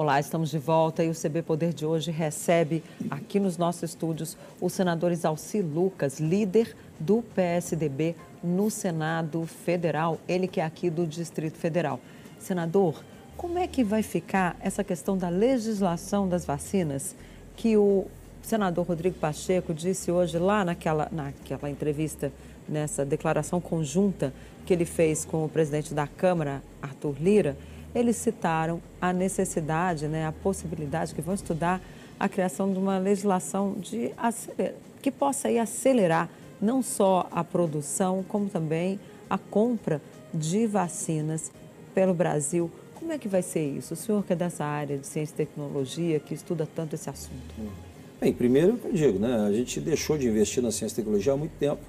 Olá, estamos de volta e o CB Poder de hoje recebe aqui nos nossos estúdios o senador Isalci Lucas, líder do PSDB no Senado Federal, ele que é aqui do Distrito Federal. Senador, como é que vai ficar essa questão da legislação das vacinas que o senador Rodrigo Pacheco disse hoje lá naquela, naquela entrevista, nessa declaração conjunta que ele fez com o presidente da Câmara, Arthur Lira, eles citaram a necessidade, né, a possibilidade que vão estudar a criação de uma legislação de que possa aí acelerar não só a produção, como também a compra de vacinas pelo Brasil. Como é que vai ser isso? O senhor que é dessa área de ciência e tecnologia, que estuda tanto esse assunto. Bem, primeiro eu digo, né, a gente deixou de investir na ciência e tecnologia há muito tempo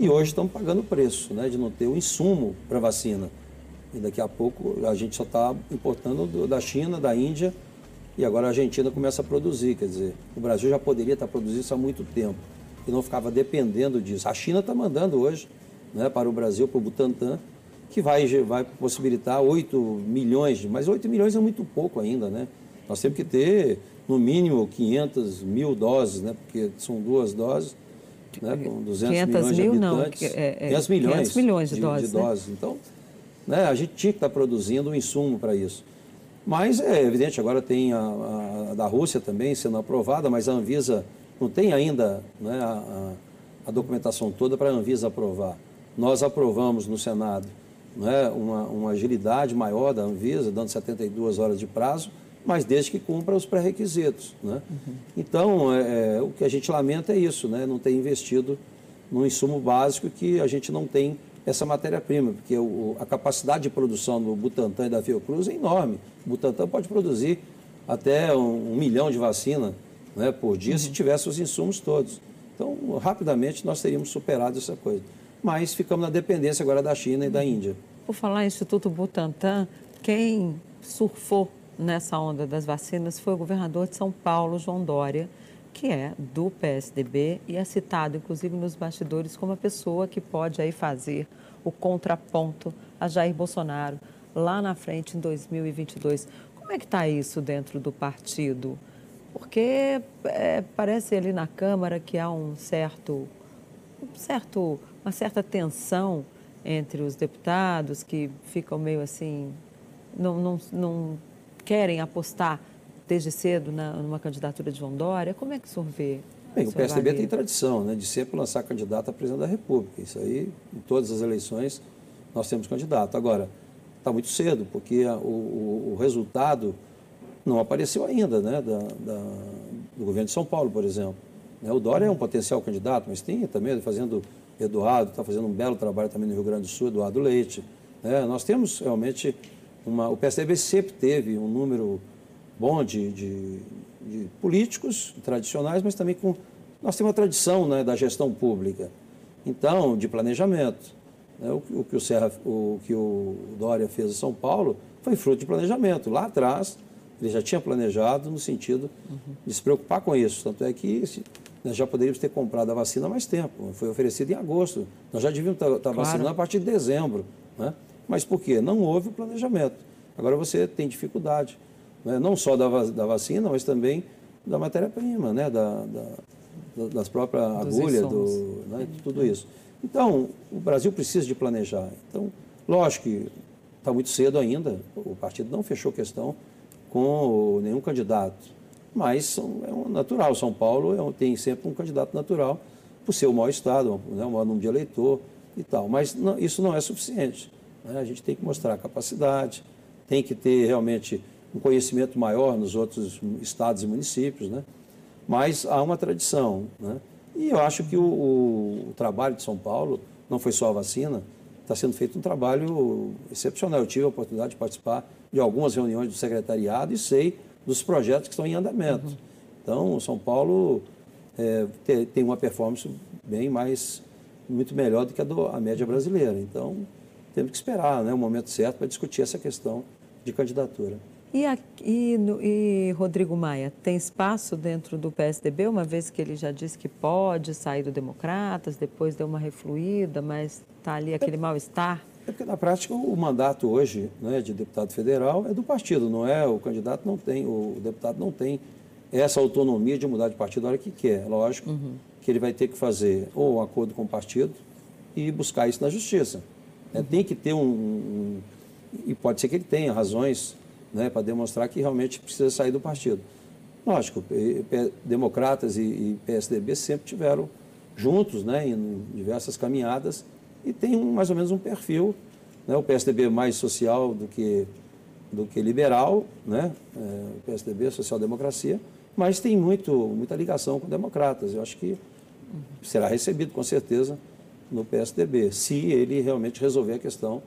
e hoje estamos pagando o preço né, de não ter o insumo para vacina. E daqui a pouco a gente só está importando da China, da Índia, e agora a Argentina começa a produzir. Quer dizer, o Brasil já poderia estar produzindo isso há muito tempo e não ficava dependendo disso. A China está mandando hoje né, para o Brasil, para o Butantan, que vai, vai possibilitar 8 milhões, mas 8 milhões é muito pouco ainda, né? Nós temos que ter, no mínimo, 500 mil doses, né? Porque são duas doses, né? com 200 milhões mil, de habitantes. Não, é, é, 500 milhões, 500 milhões de, de doses. De doses. Né? Então, né, a gente tinha que estar produzindo um insumo para isso. Mas é evidente, agora tem a, a, da Rússia também sendo aprovada, mas a Anvisa não tem ainda né, a, a, documentação toda para a Anvisa aprovar. Nós aprovamos no Senado né, uma, uma agilidade maior da Anvisa, dando 72 horas de prazo, mas desde que cumpra os pré-requisitos. Né? Uhum. Então, é, é, o que a gente lamenta é isso, né? não ter investido no insumo básico que a gente não tem essa matéria-prima, porque o, a capacidade de produção do Butantan e da Fiocruz é enorme. O Butantan pode produzir até um, um milhão de vacina né, por dia uhum. se tivesse os insumos todos. Então, rapidamente nós teríamos superado essa coisa. Mas ficamos na dependência agora da China e da Índia. Por falar em Instituto Butantan, quem surfou nessa onda das vacinas foi o governador de São Paulo, João Dória, que é do PSDB e é citado, inclusive, nos bastidores como a pessoa que pode aí fazer o contraponto a Jair Bolsonaro lá na frente em 2022. Como é que está isso dentro do partido? Porque é, parece ali na Câmara que há um certo, um certo, uma certa tensão entre os deputados que ficam meio assim, não, não, não querem apostar desde cedo na, numa candidatura de João Dória. Como é que o senhor vê? Bem, o PSDB tem tradição né, de sempre lançar candidato a presidente da República. Isso aí, em todas as eleições, nós temos candidato. Agora, está muito cedo, porque a, o, o, resultado não apareceu ainda né, da, da, do governo de São Paulo, por exemplo. Né, o Dória é um potencial candidato, mas tem também fazendo Eduardo, está fazendo um belo trabalho também no Rio Grande do Sul, Eduardo Leite. Né, nós temos realmente uma. O PSDB sempre teve um número bom de, de, de políticos tradicionais, mas também com. Nós temos uma tradição né, da gestão pública, então, de planejamento. Né, o, o, que o, Serra, o que o Dória fez em São Paulo foi fruto de planejamento. Lá atrás, ele já tinha planejado no sentido de se preocupar com isso. Tanto é que nós já poderíamos ter comprado a vacina há mais tempo. Foi oferecido em agosto. Nós já devíamos estar, estar claro. vacinando a partir de dezembro. Né? Mas por quê? Não houve o planejamento. Agora você tem dificuldade né? não só da, da vacina, mas também da matéria-prima, né? da, da, das próprias agulhas, do, né? de tudo isso. Então, o Brasil precisa de planejar. Então, lógico que está muito cedo ainda, o partido não fechou questão com nenhum candidato, mas é um natural. São Paulo é, tem sempre um candidato natural, por ser o maior estado, né? o maior número de eleitor e tal. Mas não, isso não é suficiente. Né? A gente tem que mostrar capacidade, tem que ter realmente um conhecimento maior nos outros estados e municípios, né? mas há uma tradição. Né? E eu acho que o, o, trabalho de São Paulo não foi só a vacina, está sendo feito um trabalho excepcional. Eu tive a oportunidade de participar de algumas reuniões do secretariado e sei dos projetos que estão em andamento. Uhum. Então, São Paulo é, tem uma performance bem mais, muito melhor do que a, do, a média brasileira. Então, temos que esperar né, o momento certo para discutir essa questão de candidatura. E, e, e, Rodrigo Maia, tem espaço dentro do PSDB, uma vez que ele já disse que pode sair do Democratas, depois deu uma refluída, mas está ali aquele mal-estar? É porque, na prática, o mandato hoje né, de deputado federal é do partido, não é? O candidato não tem, o deputado não tem essa autonomia de mudar de partido a hora que quer. Lógico uhum. que ele vai ter que fazer ou um acordo com o partido e buscar isso na justiça. É, uhum. Tem que ter um, um, E pode ser que ele tenha razões né, para demonstrar que realmente precisa sair do partido. Lógico, democratas e PSDB sempre tiveram juntos né, em diversas caminhadas e tem um, mais ou menos um perfil. Né, o PSDB mais social do que, do que liberal, né, é, o PSDB social-democracia, mas tem muito, muita ligação com democratas. Eu acho que será recebido com certeza no PSDB, se ele realmente resolver a questão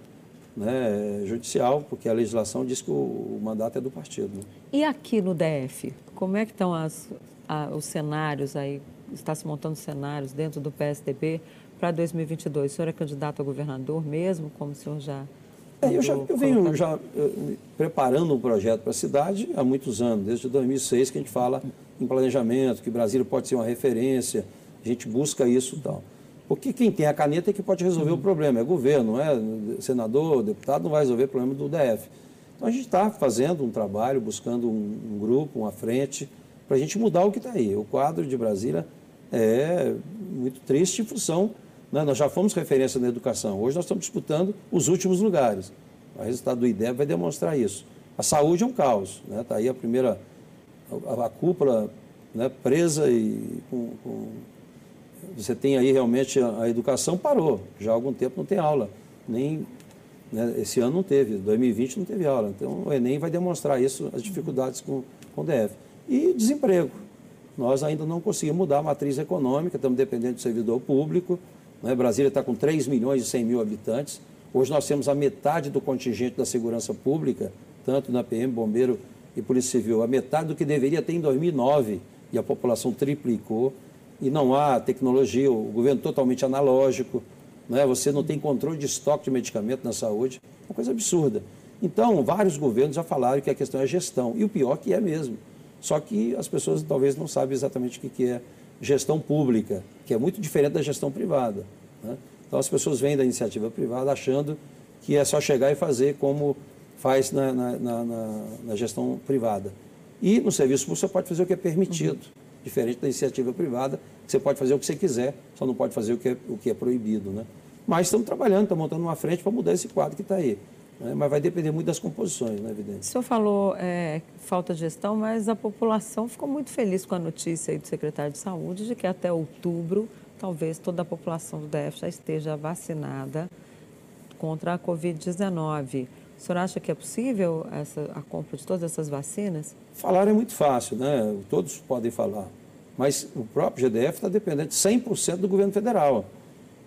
né, judicial, porque a legislação diz que o, o mandato é do partido. Né? E aqui no DF, como é que estão as, a, os cenários aí? Está se montando cenários dentro do PSDB para 2022. O senhor é candidato a governador mesmo, como o senhor já... É, eu, já, eu venho já eu, preparando um projeto para a cidade há muitos anos, desde 2006 que a gente fala em planejamento, que Brasília pode ser uma referência, a gente busca isso e tal. Porque quem tem a caneta é que pode resolver uhum. o problema, é governo, não é senador, deputado, não vai resolver o problema do DF. Então a gente está fazendo um trabalho, buscando um, um grupo, uma frente, para a gente mudar o que está aí. O quadro de Brasília é muito triste em função. Né? Nós já fomos referência na educação, hoje nós estamos disputando os últimos lugares. O resultado do IDEB vai demonstrar isso. A saúde é um caos. Está né? Tá aí a primeira, a, a cúpula né, presa e com, com você tem aí realmente a, educação parou. Já há algum tempo não tem aula. Nem né, esse ano não teve, 2020 não teve aula. Então o Enem vai demonstrar isso, as dificuldades com, com o DF. E desemprego. Nós ainda não conseguimos mudar a matriz econômica, estamos dependendo do servidor público. Né? Brasília está com 3 milhões e 100 mil habitantes. Hoje nós temos a metade do contingente da segurança pública, tanto na PM, Bombeiro e Polícia Civil, a metade do que deveria ter em 2009, e a população triplicou e não há tecnologia, o governo totalmente analógico, né? você não tem controle de estoque de medicamento na saúde, uma coisa absurda. Então, vários governos já falaram que a questão é gestão, e o pior que é mesmo. Só que as pessoas talvez não sabem exatamente o que é gestão pública, que é muito diferente da gestão privada. Né? Então, as pessoas vêm da iniciativa privada achando que é só chegar e fazer como faz na, na, na, na gestão privada. E no serviço público você pode fazer o que é permitido. Uhum diferente da iniciativa privada, que você pode fazer o que você quiser, só não pode fazer o que é, o que é proibido. Né? Mas estamos trabalhando, estamos montando uma frente para mudar esse quadro que está aí. Né? Mas vai depender muito das composições, né, evidente. O senhor falou é, falta de gestão, mas a população ficou muito feliz com a notícia aí do secretário de Saúde de que até outubro, talvez toda a população do DF já esteja vacinada contra a Covid-19. O senhor acha que é possível essa, a compra de todas essas vacinas? Falar é muito fácil, né? Todos podem falar. Mas o próprio GDF está dependente 100% do governo federal.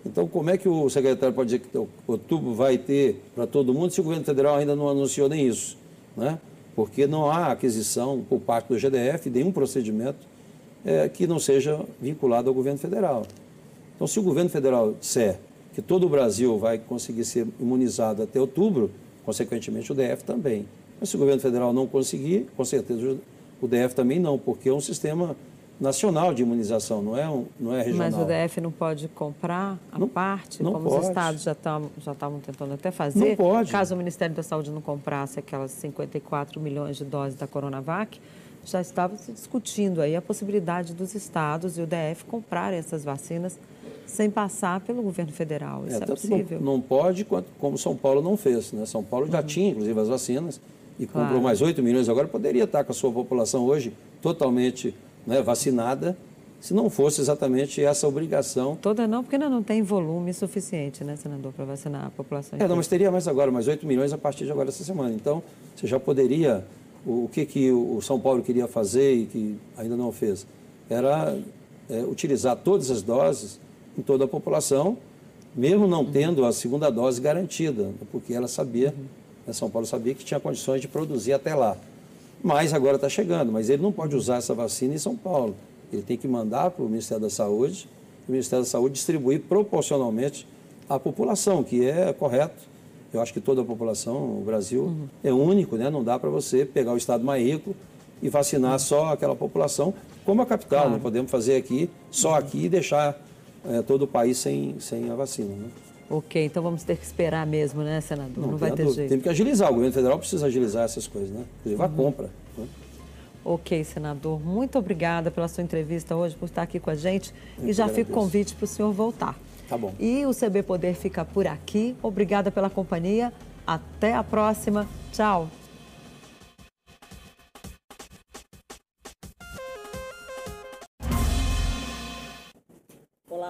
Então, como é que o secretário pode dizer que outubro vai ter para todo mundo se o governo federal ainda não anunciou nem isso? Né? Porque não há aquisição por parte do GDF nenhum procedimento é, que não seja vinculado ao governo federal. Então, se o governo federal disser que todo o Brasil vai conseguir ser imunizado até outubro, consequentemente o DF também. Mas se o governo federal não conseguir, com certeza o DF também não, porque é um sistema nacional de imunização, não é, um, não é regional. Mas o DF não pode comprar a não, parte, não como pode. os estados já estavam já tentando até fazer? Não pode. Caso o Ministério da Saúde não comprasse aquelas 54 milhões de doses da Coronavac, já estava se discutindo aí a possibilidade dos estados e o DF comprarem essas vacinas sem passar pelo governo federal. Isso é, é possível? Não, não pode, como São Paulo não fez. Né? São Paulo já uhum. tinha, inclusive, as vacinas e claro. comprou mais 8 milhões. Agora poderia estar com a sua população hoje totalmente né, vacinada, se não fosse exatamente essa obrigação. Toda não, porque ainda não tem volume suficiente, né, senador, para vacinar a população. É, não, mas teria mais agora, mais 8 milhões a partir de agora essa semana. Então, você já poderia. O, o que, que o São Paulo queria fazer e que ainda não fez? Era é, utilizar todas as doses em toda a população, mesmo não tendo a segunda dose garantida, porque ela sabia, né, São Paulo sabia que tinha condições de produzir até lá. Mas agora está chegando, mas ele não pode usar essa vacina em São Paulo. Ele tem que mandar para o Ministério da Saúde, o Ministério da Saúde distribuir proporcionalmente à população, que é correto. Eu acho que toda a população, o Brasil uhum. é único, né? não dá para você pegar o estado mais rico e vacinar uhum. só aquela população, como a capital. Claro. Não podemos fazer aqui, só aqui, e deixar é, todo o país sem, sem a vacina. Né? Ok, então vamos ter que esperar mesmo, né, senador? Não, Não vai ter jeito. Tem que agilizar, o governo federal precisa agilizar essas coisas, né? Inclusive a uhum. compra. Né? Ok, senador. Muito obrigada pela sua entrevista hoje, por estar aqui com a gente. Eu e já fica o convite para o senhor voltar. Tá bom. E o CB Poder fica por aqui. Obrigada pela companhia. Até a próxima. Tchau.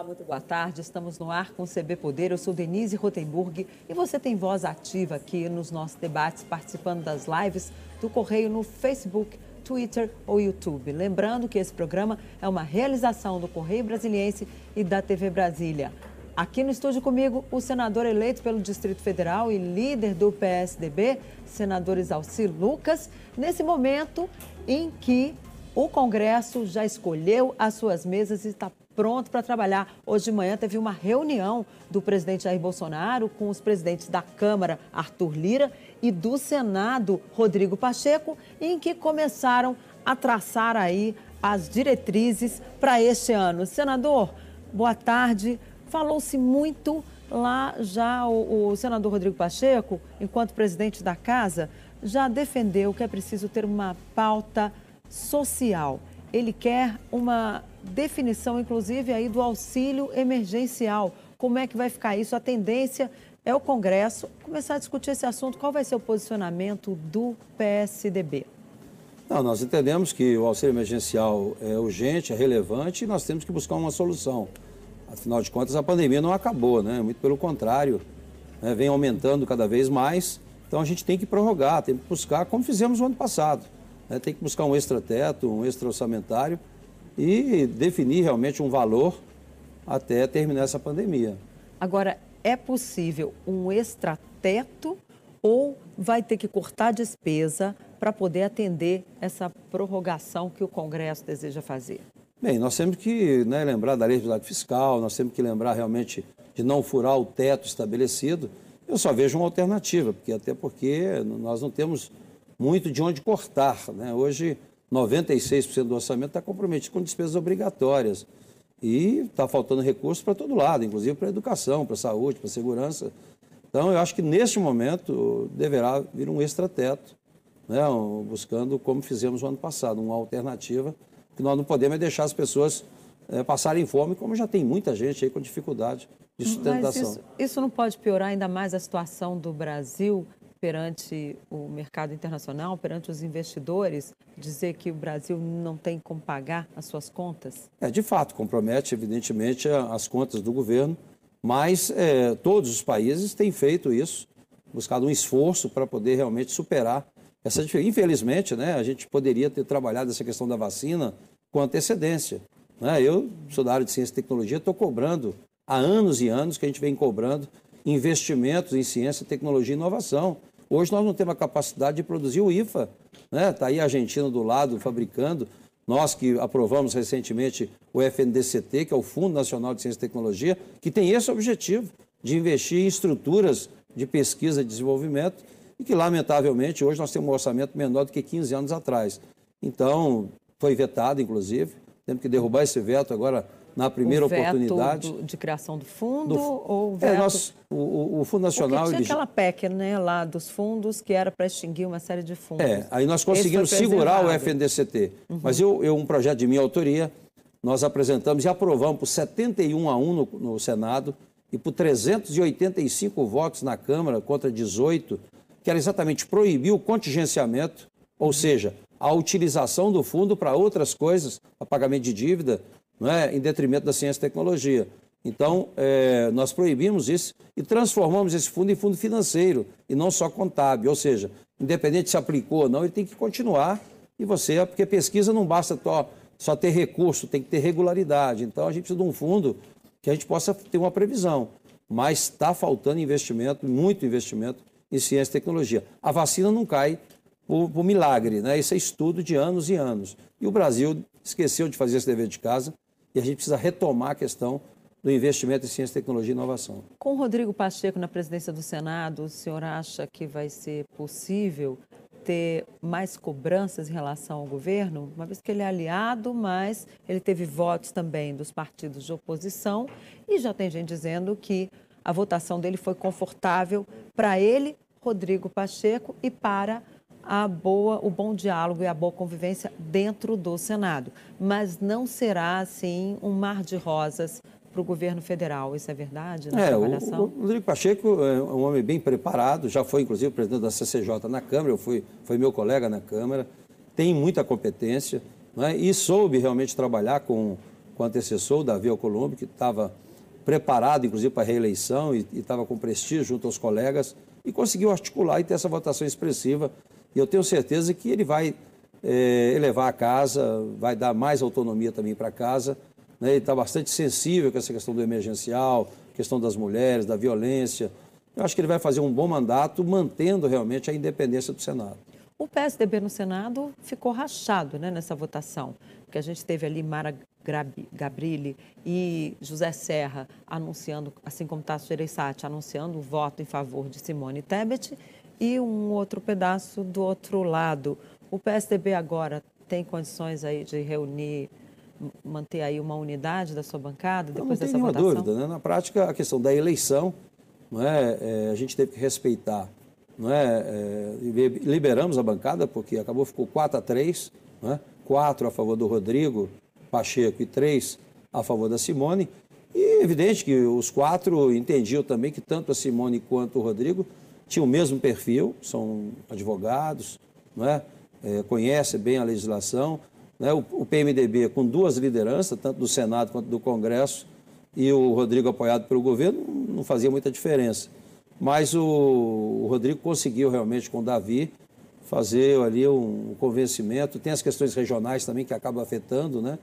Olá, muito boa tarde. Estamos no ar com o CB Poder. Eu sou Denise Rotenburg e você tem voz ativa aqui nos nossos debates, participando das lives do Correio no Facebook Twitter ou YouTube. Lembrando que esse programa é uma realização do Correio Brasiliense e da TV Brasília. Aqui no estúdio comigo, o senador eleito pelo Distrito Federal e líder do PSDB, senador Isalci Lucas, nesse momento em que o Congresso já escolheu as suas mesas e está pronto para trabalhar. Hoje de manhã teve uma reunião do presidente Jair Bolsonaro com os presidentes da Câmara, Arthur Lira, e do Senado, Rodrigo Pacheco, em que começaram a traçar aí as diretrizes para este ano. Senador, boa tarde. Falou-se muito lá já o, o senador Rodrigo Pacheco, enquanto presidente da casa, já defendeu que é preciso ter uma pauta social. Ele quer uma definição, inclusive, aí do auxílio emergencial. Como é que vai ficar isso? A tendência é o Congresso começar a discutir esse assunto. Qual vai ser o posicionamento do PSDB? Não, nós entendemos que o auxílio emergencial é urgente, é relevante e nós temos que buscar uma solução. Afinal de contas, a pandemia não acabou, né? Muito pelo contrário, né? vem aumentando cada vez mais. Então a gente tem que prorrogar, tem que buscar, como fizemos no ano passado. Né? Tem que buscar um extrateto, um extra orçamentário e definir realmente um valor até terminar essa pandemia. Agora, é possível um extrateto ou vai ter que cortar despesa para poder atender essa prorrogação que o Congresso deseja fazer? Bem, nós temos que né, lembrar da lei de fiscal, nós temos que lembrar realmente de não furar o teto estabelecido. Eu só vejo uma alternativa, porque até porque nós não temos muito de onde cortar. Né? Hoje, 96% do orçamento está comprometido com despesas obrigatórias. E está faltando recursos para todo lado, inclusive para a educação, para a saúde, para a segurança. Então, eu acho que neste momento deverá vir um extrateto, né, buscando, como fizemos no ano passado, uma alternativa, que nós não podemos é deixar as pessoas é, passarem fome, como já tem muita gente aí com dificuldade de sustentação. Isso, isso não pode piorar ainda mais a situação do Brasil perante o mercado internacional, perante os investidores, dizer que o Brasil não tem como pagar as suas contas? É, de fato, compromete, evidentemente, as contas do governo, mas é, todos os países têm feito isso, buscado um esforço para poder realmente superar essa diferença. Infelizmente, né, a gente poderia ter trabalhado essa questão da vacina com antecedência. Né? Eu sou da área de ciência e tecnologia, estou cobrando há anos e anos que a gente vem cobrando investimentos em ciência, tecnologia e inovação. Hoje nós não temos a capacidade de produzir o IFA. Está né? Tá aí a Argentina do lado fabricando. Nós que aprovamos recentemente o FNDCT, que é o Fundo Nacional de Ciência e Tecnologia, que tem esse objetivo de investir em estruturas de pesquisa e desenvolvimento e que, lamentavelmente, hoje nós temos um orçamento menor do que 15 anos atrás. Então, foi vetado, inclusive. Temos que derrubar esse veto agora na primeira o veto oportunidade. Do, de criação do fundo do, ou o veto... É, nós, o, o, Fundo Nacional... Porque tinha aquela PEC né, lá dos fundos que era para extinguir uma série de fundos. É, aí nós conseguimos segurar o FNDCT. Uhum. Mas eu, eu, um projeto de minha autoria, nós apresentamos e aprovamos por 71 a 1 no, no Senado e por 385 votos na Câmara contra 18, que era exatamente proibir o contingenciamento, ou seja, a utilização do fundo para outras coisas, a pagamento de dívida, é? em detrimento da ciência e tecnologia. Então, é, nós proibimos isso e transformamos esse fundo em fundo financeiro e não só contábil. Ou seja, independente se aplicou ou não, ele tem que continuar. E você, porque pesquisa não basta só, só ter recurso, tem que ter regularidade. Então, a gente precisa de um fundo que a gente possa ter uma previsão. Mas está faltando investimento, muito investimento em ciência e tecnologia. A vacina não cai por, por milagre, né? Isso é estudo de anos e anos. E o Brasil esqueceu de fazer esse dever de casa e a gente precisa retomar a questão do investimento em ciência, tecnologia e inovação. Com o Rodrigo Pacheco na presidência do Senado, o senhor acha que vai ser possível ter mais cobranças em relação ao governo, uma vez que ele é aliado, mas ele teve votos também dos partidos de oposição e já tem gente dizendo que a votação dele foi confortável para ele, Rodrigo Pacheco, e para a boa, o bom diálogo e a boa convivência dentro do Senado. Mas não será, assim, um mar de rosas para o governo federal. Isso é verdade? é, avaliação? O, o Rodrigo Pacheco é um homem bem preparado, já foi, inclusive, presidente da CCJ na Câmara, eu fui, foi meu colega na Câmara, tem muita competência né, e soube realmente trabalhar com, com o antecessor, o Davi Alcolumbre, que estava preparado, inclusive, para a reeleição e estava com prestígio junto aos colegas e conseguiu articular e ter essa votação expressiva. E eu tenho certeza que ele vai é, elevar a casa, vai dar mais autonomia também para a casa. Né? Ele está bastante sensível com essa questão do emergencial, questão das mulheres, da violência. Eu acho que ele vai fazer um bom mandato, mantendo realmente a independência do Senado. O PSDB no Senado ficou rachado né, nessa votação, porque a gente teve ali Mara Gabrilli e José Serra anunciando, assim como Tasso Gereissati, anunciando o voto em favor de Simone Tebet e um outro pedaço do outro lado. O PSDB agora tem condições aí de reunir, manter aí uma unidade da sua bancada depois não, não dessa votação? dúvida, né? Na prática, a questão da eleição, não é, é a gente teve que respeitar não é, é, liberamos a bancada, porque acabou, ficou 4 a 3, não é? 4 a favor do Rodrigo Pacheco e 3 a favor da Simone. E é evidente que os quatro entendiam também que tanto a Simone quanto o Rodrigo tinham o mesmo perfil, são advogados, não é? é conhecem bem a legislação. Né? O, o PMDB com duas lideranças, tanto do Senado quanto do Congresso, e o Rodrigo apoiado pelo governo, não fazia muita diferença. Mas o, o Rodrigo conseguiu realmente com o Davi fazer ali um, um convencimento. Tem as questões regionais também que acabam afetando, né?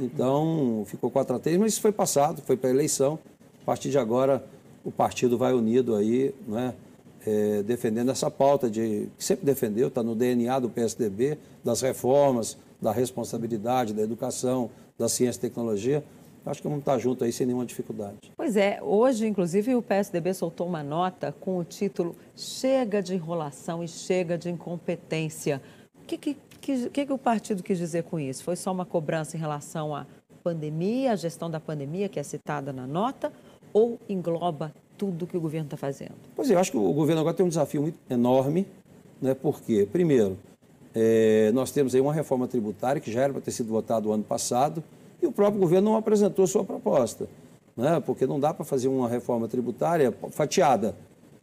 Então, ficou 4 a 3, mas isso foi passado, foi para a eleição. A partir de agora, o partido vai unido aí, né? É, defendendo essa pauta de que sempre defendeu, está no DNA do PSDB, das reformas, da responsabilidade, da educação, da ciência e tecnologia acho que vamos estar juntos aí sem nenhuma dificuldade. Pois é, hoje, inclusive, o PSDB soltou uma nota com o título Chega de enrolação e chega de incompetência. O que, que, que, que o partido quis dizer com isso? Foi só uma cobrança em relação à pandemia, à gestão da pandemia, que é citada na nota, ou engloba tudo que o governo está fazendo? Pois é, eu acho que o governo agora tem um desafio muito enorme, né? porque, primeiro, é, nós temos aí uma reforma tributária que já era para ter sido votada o ano passado, e o próprio governo não apresentou sua proposta, né? porque não dá para fazer uma reforma tributária fatiada.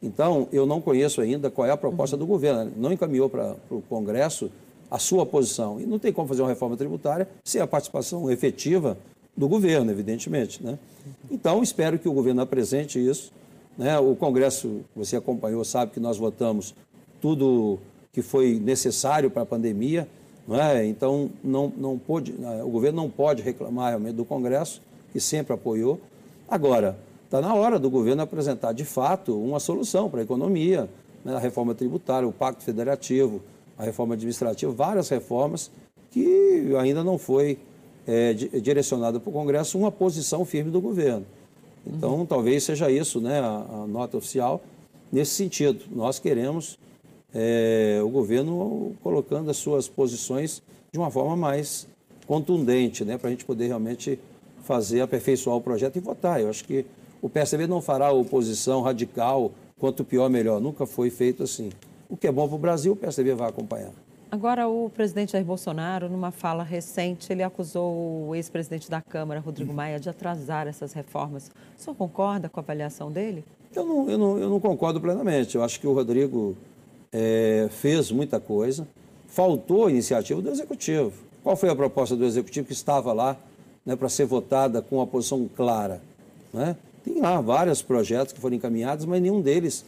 Então, eu não conheço ainda qual é a proposta do governo. Não encaminhou para o Congresso a sua posição. E não tem como fazer uma reforma tributária sem a participação efetiva do governo, evidentemente. Né? Então, espero que o governo apresente isso. Né? O Congresso, você acompanhou, sabe que nós votamos tudo que foi necessário para a pandemia. É? Então, não, não né, o governo não pode reclamar realmente do Congresso, que sempre apoiou. Agora, está na hora do governo apresentar, de fato, uma solução para a economia, né? a reforma tributária, o Pacto Federativo, a reforma administrativa, várias reformas que ainda não foi é, direcionada para o Congresso uma posição firme do governo. Então, uhum. talvez seja isso né, a, a nota oficial nesse sentido. Nós queremos é, o governo colocando as suas posições de uma forma mais contundente, né, para a gente poder realmente fazer, aperfeiçoar o projeto e votar. Eu acho que o PSDB não fará oposição radical, quanto pior, melhor. Nunca foi feito assim. O que é bom para o Brasil, o PSDB vai acompanhar. Agora, o presidente Jair Bolsonaro, numa fala recente, ele acusou o ex-presidente da Câmara, Rodrigo Maia, de atrasar essas reformas. O senhor concorda com a avaliação dele? Eu não, eu não, eu não concordo plenamente. Eu acho que o Rodrigo é, fez muita coisa, faltou a iniciativa do Executivo. Qual foi a proposta do Executivo que estava lá né, para ser votada com uma posição clara? Né? Tem lá vários projetos que foram encaminhados, mas nenhum deles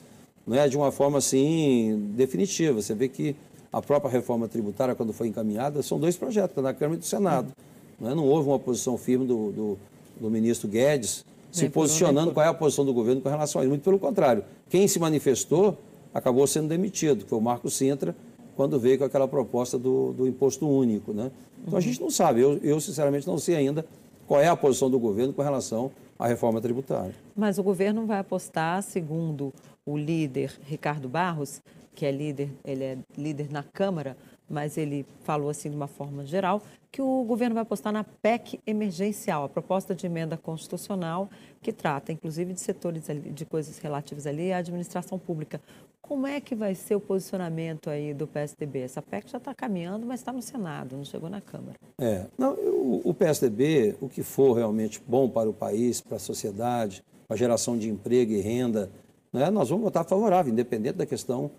não é de uma forma assim definitiva. Você vê que a própria reforma tributária, quando foi encaminhada, são dois projetos, da Câmara e do Senado. Não, é? não houve uma posição firme do, do, do ministro Guedes se posicionando qual é a posição do governo com relação a isso. Muito pelo contrário. Quem se manifestou acabou sendo demitido, que foi o Marco Sintra, quando veio com aquela proposta do, do imposto único. Né? Então a gente não sabe, eu, eu sinceramente não sei ainda qual é a posição do governo com relação à reforma tributária. Mas o governo vai apostar, segundo o líder Ricardo Barros, que é líder, ele é líder na Câmara, mas ele falou assim de uma forma geral que o governo vai apostar na PEC emergencial, a proposta de emenda constitucional que trata, inclusive, de setores de coisas relativas ali à administração pública. Como é que vai ser o posicionamento aí do PSDB? Essa PEC já está caminhando, mas está no Senado, não chegou na Câmara. É, não, o, o PSDB, o que for realmente bom para o país, para a sociedade, para a geração de emprego e renda, né, nós vamos votar favorável, independente da questão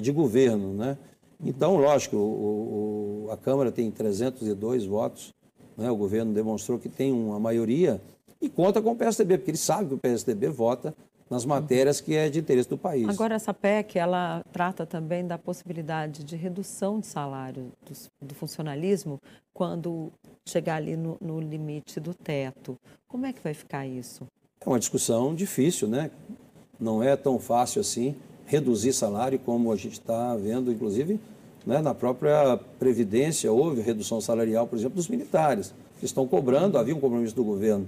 de governo, né? Então, lógico, o, o, a Câmara tem 302 votos, né? o governo demonstrou que tem uma maioria e conta com o PSDB, porque ele sabe que o PSDB vota nas matérias que é de interesse do país. Agora, essa PEC, ela trata também da possibilidade de redução de salário do, do funcionalismo quando chegar ali no, no, limite do teto. Como é que vai ficar isso? É uma discussão difícil, né? Não é tão fácil assim reduzir salário, como a gente está vendo, inclusive, né, na própria Previdência, houve redução salarial, por exemplo, dos militares, que estão cobrando, havia um compromisso do governo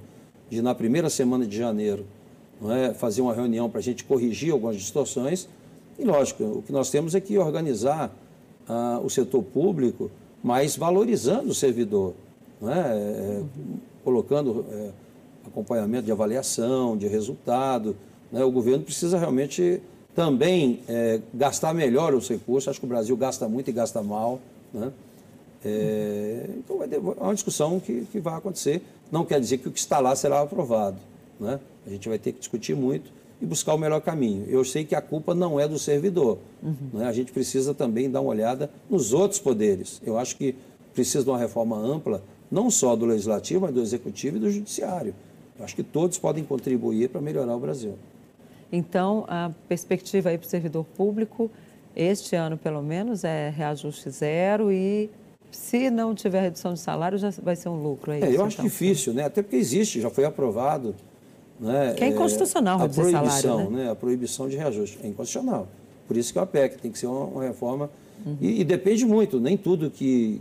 de, na primeira semana de janeiro, é, fazer uma reunião para a gente corrigir algumas distorções. E, lógico, o que nós temos é que organizar ah, o setor público, mas valorizando o servidor, é? É, colocando é, acompanhamento de avaliação, de resultado. Né? O governo precisa realmente também é, gastar melhor os recursos. Acho que o Brasil gasta muito e gasta mal. Né? É, então, é uma discussão que, que vai acontecer. Não quer dizer que o que está lá será aprovado. Né? A gente vai ter que discutir muito e buscar o melhor caminho. Eu sei que a culpa não é do servidor. Uhum. Né? A gente precisa também dar uma olhada nos outros poderes. Eu acho que precisa de uma reforma ampla, não só do legislativo, mas do executivo e do judiciário. Eu acho que todos podem contribuir para melhorar o Brasil. Então, a perspectiva aí para o servidor público, este ano pelo menos, é reajuste zero e se não tiver redução de salário, já vai ser um lucro. É, é eu acho então. difícil, né? até porque existe, já foi aprovado. Né? Que é inconstitucional é, a proibição, salário, né? né? A proibição de reajuste é inconstitucional. Por isso que é a PEC tem que ser uma, uma reforma. Uhum. E, e, depende muito, nem tudo que,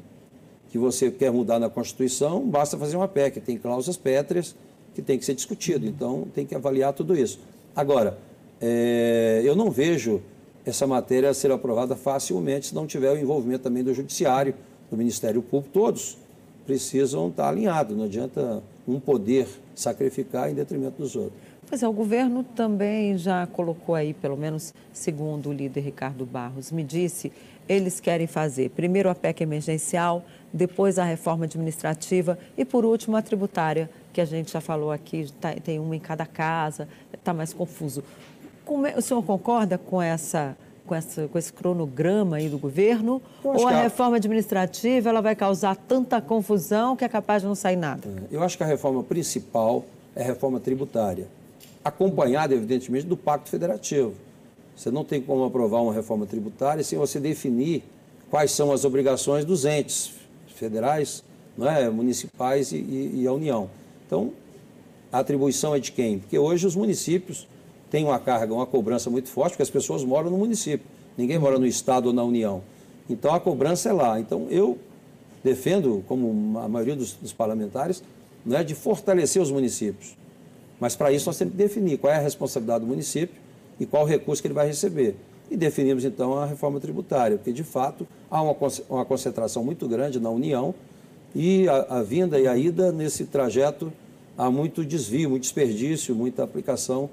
que você quer mudar na Constituição, basta fazer uma PEC. Tem cláusulas pétreas que tem que ser discutido. Então, tem que avaliar tudo isso. Agora, é, eu não vejo essa matéria ser aprovada facilmente se não tiver o envolvimento também do Judiciário, do Ministério Público. Todos precisam estar alinhados. Não adianta um poder sacrificar em detrimento dos outros. Pois é, o governo também já colocou aí, pelo menos segundo o líder Ricardo Barros me disse, eles querem fazer primeiro a PEC emergencial, depois a reforma administrativa e, por último, a tributária, que a gente já falou aqui, tá, tem uma em cada casa, está mais confuso. É, o senhor concorda com essa com, essa, com esse cronograma aí do governo? Ou a, a reforma administrativa ela vai causar tanta confusão que é capaz de não sair nada? Eu acho que a reforma principal é a reforma tributária, acompanhada, evidentemente, do Pacto Federativo. Você não tem como aprovar uma reforma tributária sem você definir quais são as obrigações dos entes federais, não é? municipais e, e, e a União. Então, a atribuição é de quem? Porque hoje os municípios têm uma carga, uma cobrança muito forte, porque as pessoas moram no município. Ninguém mora no Estado ou na União. Então, a cobrança é lá. Então, eu defendo, como a maioria dos, dos parlamentares, é de fortalecer os municípios. Mas, para isso, nós temos que definir qual é a responsabilidade do município e qual o recurso que ele vai receber. E definimos, então, a reforma tributária, porque, de fato, há uma, concentração muito grande na União e a, a vinda e a ida nesse trajeto há muito desvio, muito desperdício, muita aplicação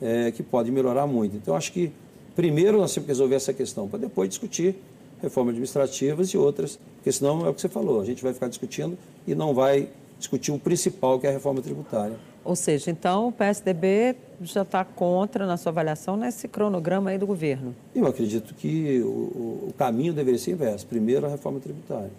é, que pode melhorar muito. Então, acho que, primeiro, nós temos que resolver essa questão, para depois discutir reformas administrativas e outras, porque senão é o que você falou, a gente vai ficar discutindo e não vai discutir o principal, que é a reforma tributária. Ou seja, então o PSDB já está contra, na sua avaliação, nesse cronograma aí do governo? Eu acredito que o, o caminho deveria ser inverso. Primeiro, a reforma tributária.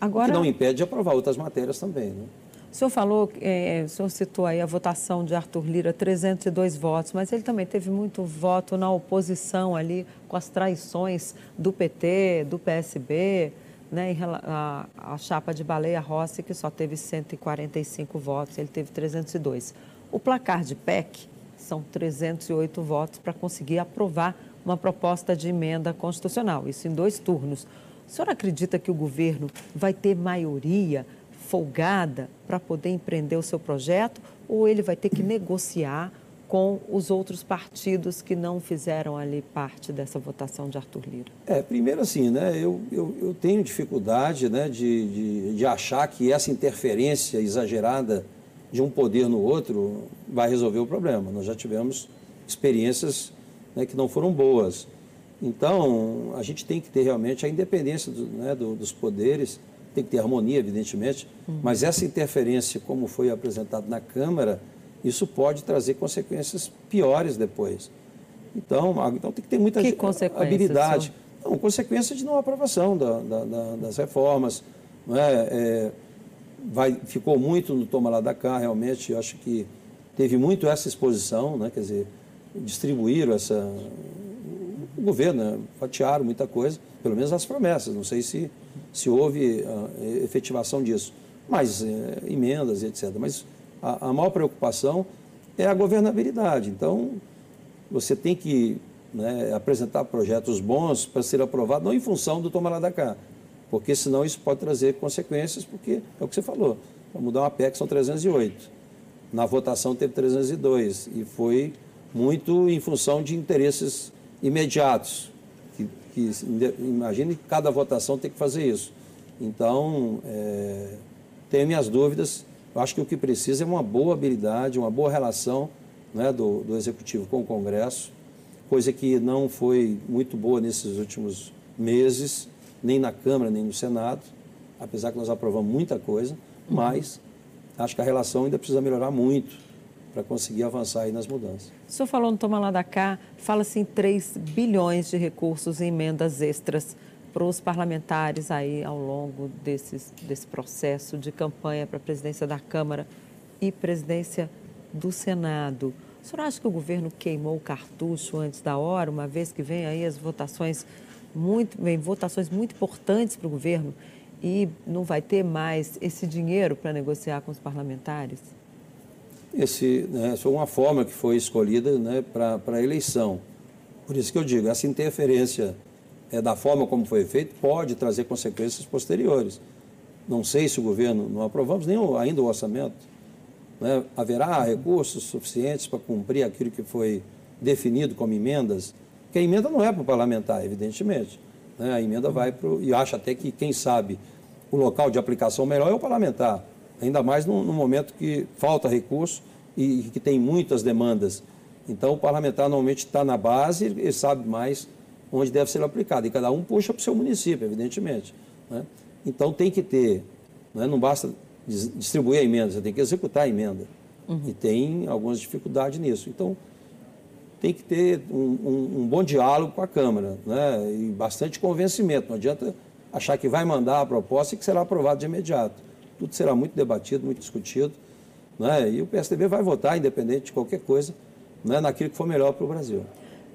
Agora... O que não impede de aprovar outras matérias também. Né? O senhor falou, é, o senhor citou aí a votação de Arthur Lira, 302 votos, mas ele também teve muito voto na oposição ali, com as traições do PT, do PSB, né, a, a chapa de Baleia Rossi, que só teve 145 votos, ele teve 302. O placar de PEC são 308 votos para conseguir aprovar uma proposta de emenda constitucional, isso em dois turnos. O senhor acredita que o governo vai ter maioria folgada para poder empreender o seu projeto ou ele vai ter que negociar com os outros partidos que não fizeram ali parte dessa votação de Arthur Lira? É, primeiro assim, né, eu, eu, eu tenho dificuldade né, de, de, de, achar que essa interferência exagerada de um poder no outro vai resolver o problema. Nós já tivemos experiências né, que não foram boas. Então, a gente tem que ter realmente a independência do, né, do, dos poderes, tem que ter harmonia, evidentemente, uhum. mas essa interferência, como foi apresentado na Câmara, isso pode trazer consequências piores depois. Então, então tem que ter muita que habilidade. Não, consequência de não aprovação da, da, da, das reformas. É? é vai, ficou muito no toma lá da cá, realmente. Eu acho que teve muito essa exposição, né? quer dizer, distribuíram essa. O governo, né? fatiaram muita coisa, pelo menos as promessas. Não sei se, se houve a efetivação disso. Mas é, emendas etc. Mas a, a maior preocupação é a governabilidade. Então, você tem que né, apresentar projetos bons para ser aprovado, não em função do tomar lá da cá, porque senão isso pode trazer consequências, porque é o que você falou, para mudar uma PEC são 308. Na votação teve 302 e foi muito em função de interesses imediatos. Que, que, imagine que cada votação tem que fazer isso. Então, é, tenho minhas dúvidas eu acho que o que precisa é uma boa habilidade, uma boa relação né, do, do Executivo com o Congresso, coisa que não foi muito boa nesses últimos meses, nem na Câmara, nem no Senado, apesar que nós aprovamos muita coisa, mas acho que a relação ainda precisa melhorar muito para conseguir avançar aí nas mudanças. O senhor falou no Toma Lá da Cá, fala-se em 3 bilhões de recursos em emendas extras para os parlamentares aí ao longo desses, desse processo de campanha para a presidência da Câmara e presidência do Senado. O senhor acha que o governo queimou o cartucho antes da hora, uma vez que vem aí as votações muito, vem votações muito importantes para o governo e não vai ter mais esse dinheiro para negociar com os parlamentares? Esse, né, foi uma forma que foi escolhida né, para a eleição. Por isso que eu digo, essa interferência é, da forma como foi feito, pode trazer consequências posteriores. Não sei se o governo, não aprovamos o, ainda o orçamento, né? haverá recursos suficientes para cumprir aquilo que foi definido como emendas, que a emenda não é para o parlamentar, evidentemente. Né? A emenda vai para o. E acho até que, quem sabe, o local de aplicação melhor é o parlamentar, ainda mais no, no momento que falta recurso e que tem muitas demandas. Então, o parlamentar normalmente está na base e sabe mais onde deve ser aplicado. E cada um puxa para o seu município, evidentemente. Né? Então tem que ter, né? não basta distribuir a emenda, você tem que executar a emenda. Uhum. E tem algumas dificuldades nisso. Então tem que ter um, um, um, bom diálogo com a Câmara né? e bastante convencimento. Não adianta achar que vai mandar a proposta e que será aprovado de imediato. Tudo será muito debatido, muito discutido. Né? E o PSDB vai votar, independente de qualquer coisa, né? naquilo que for melhor para o Brasil.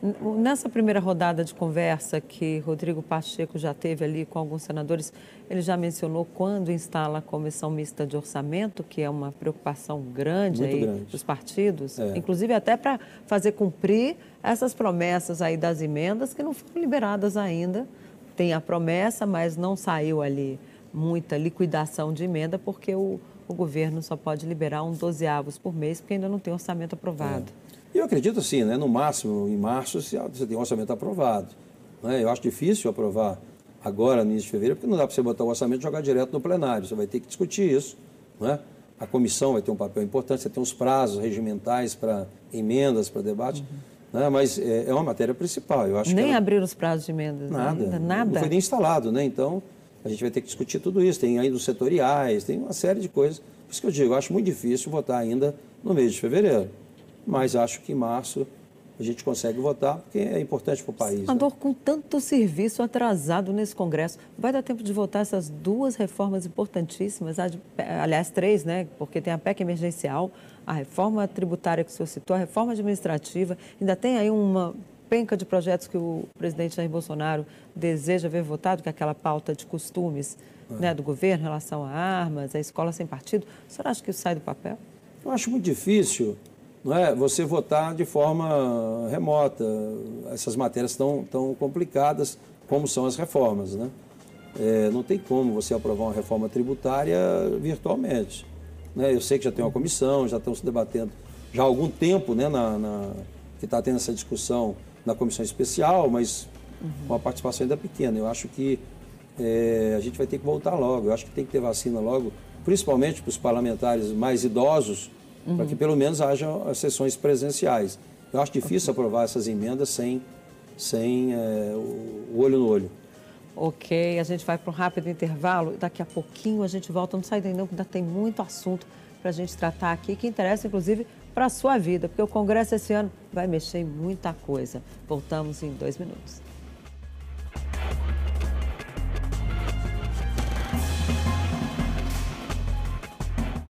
Nessa primeira rodada de conversa que Rodrigo Pacheco já teve ali com alguns senadores, ele já mencionou quando instala a comissão mista de orçamento, que é uma preocupação grande Muito aí grande. dos partidos, é. inclusive até para fazer cumprir essas promessas aí das emendas que não foram liberadas ainda. Tem a promessa, mas não saiu ali muita liquidação de emenda, porque o, o governo só pode liberar um dozeavos por mês, porque ainda não tem orçamento aprovado. É. Eu acredito assim, né? no máximo, em março, você tem um orçamento aprovado. Né? Eu acho difícil aprovar agora, no início de fevereiro, porque não dá para você botar o orçamento e jogar direto no plenário. Você vai ter que discutir isso. Né? A comissão vai ter um papel importante, você tem os prazos regimentais para emendas, para debate. Uhum. Né? Mas é, é, uma matéria principal. Eu acho nem ela... abrir os prazos de emendas nada, ainda, nada. Não foi nem instalado, né? Então, a gente vai ter que discutir tudo isso. Tem ainda os setoriais, tem uma série de coisas. Por isso que eu digo, eu acho muito difícil votar ainda no mês de fevereiro mas acho que em março a gente consegue votar, porque é importante para o país. Senador, né? com tanto serviço atrasado nesse Congresso, vai dar tempo de votar essas duas reformas importantíssimas, aliás, três, né? Porque tem a PEC emergencial, a reforma tributária que o senhor citou, a reforma administrativa, ainda tem aí uma penca de projetos que o presidente Jair Bolsonaro deseja ver votado, que é aquela pauta de costumes é. né, do governo em relação a armas, a escola sem partido. O senhor acha que isso sai do papel? Eu acho muito difícil não é você votar de forma remota. Essas matérias tão, tão complicadas como são as reformas. Né? É, não tem como você aprovar uma reforma tributária virtualmente. Né? Eu sei que já tem uma comissão, já estão se debatendo já há algum tempo né, na, na que está tendo essa discussão na comissão especial, mas com a participação ainda pequena. Eu acho que é, a gente vai ter que voltar logo. Eu acho que tem que ter vacina logo, principalmente para os parlamentares mais idosos, uhum. para que pelo menos haja sessões presenciais. Eu acho difícil okay. aprovar essas emendas sem, sem é, o olho no olho. Ok, a gente vai para um rápido intervalo. Daqui a pouquinho a gente volta. Não sai daí não, que ainda tem muito assunto para a gente tratar aqui, que interessa inclusive para a sua vida, porque o Congresso esse ano vai mexer em muita coisa. Voltamos em dois minutos.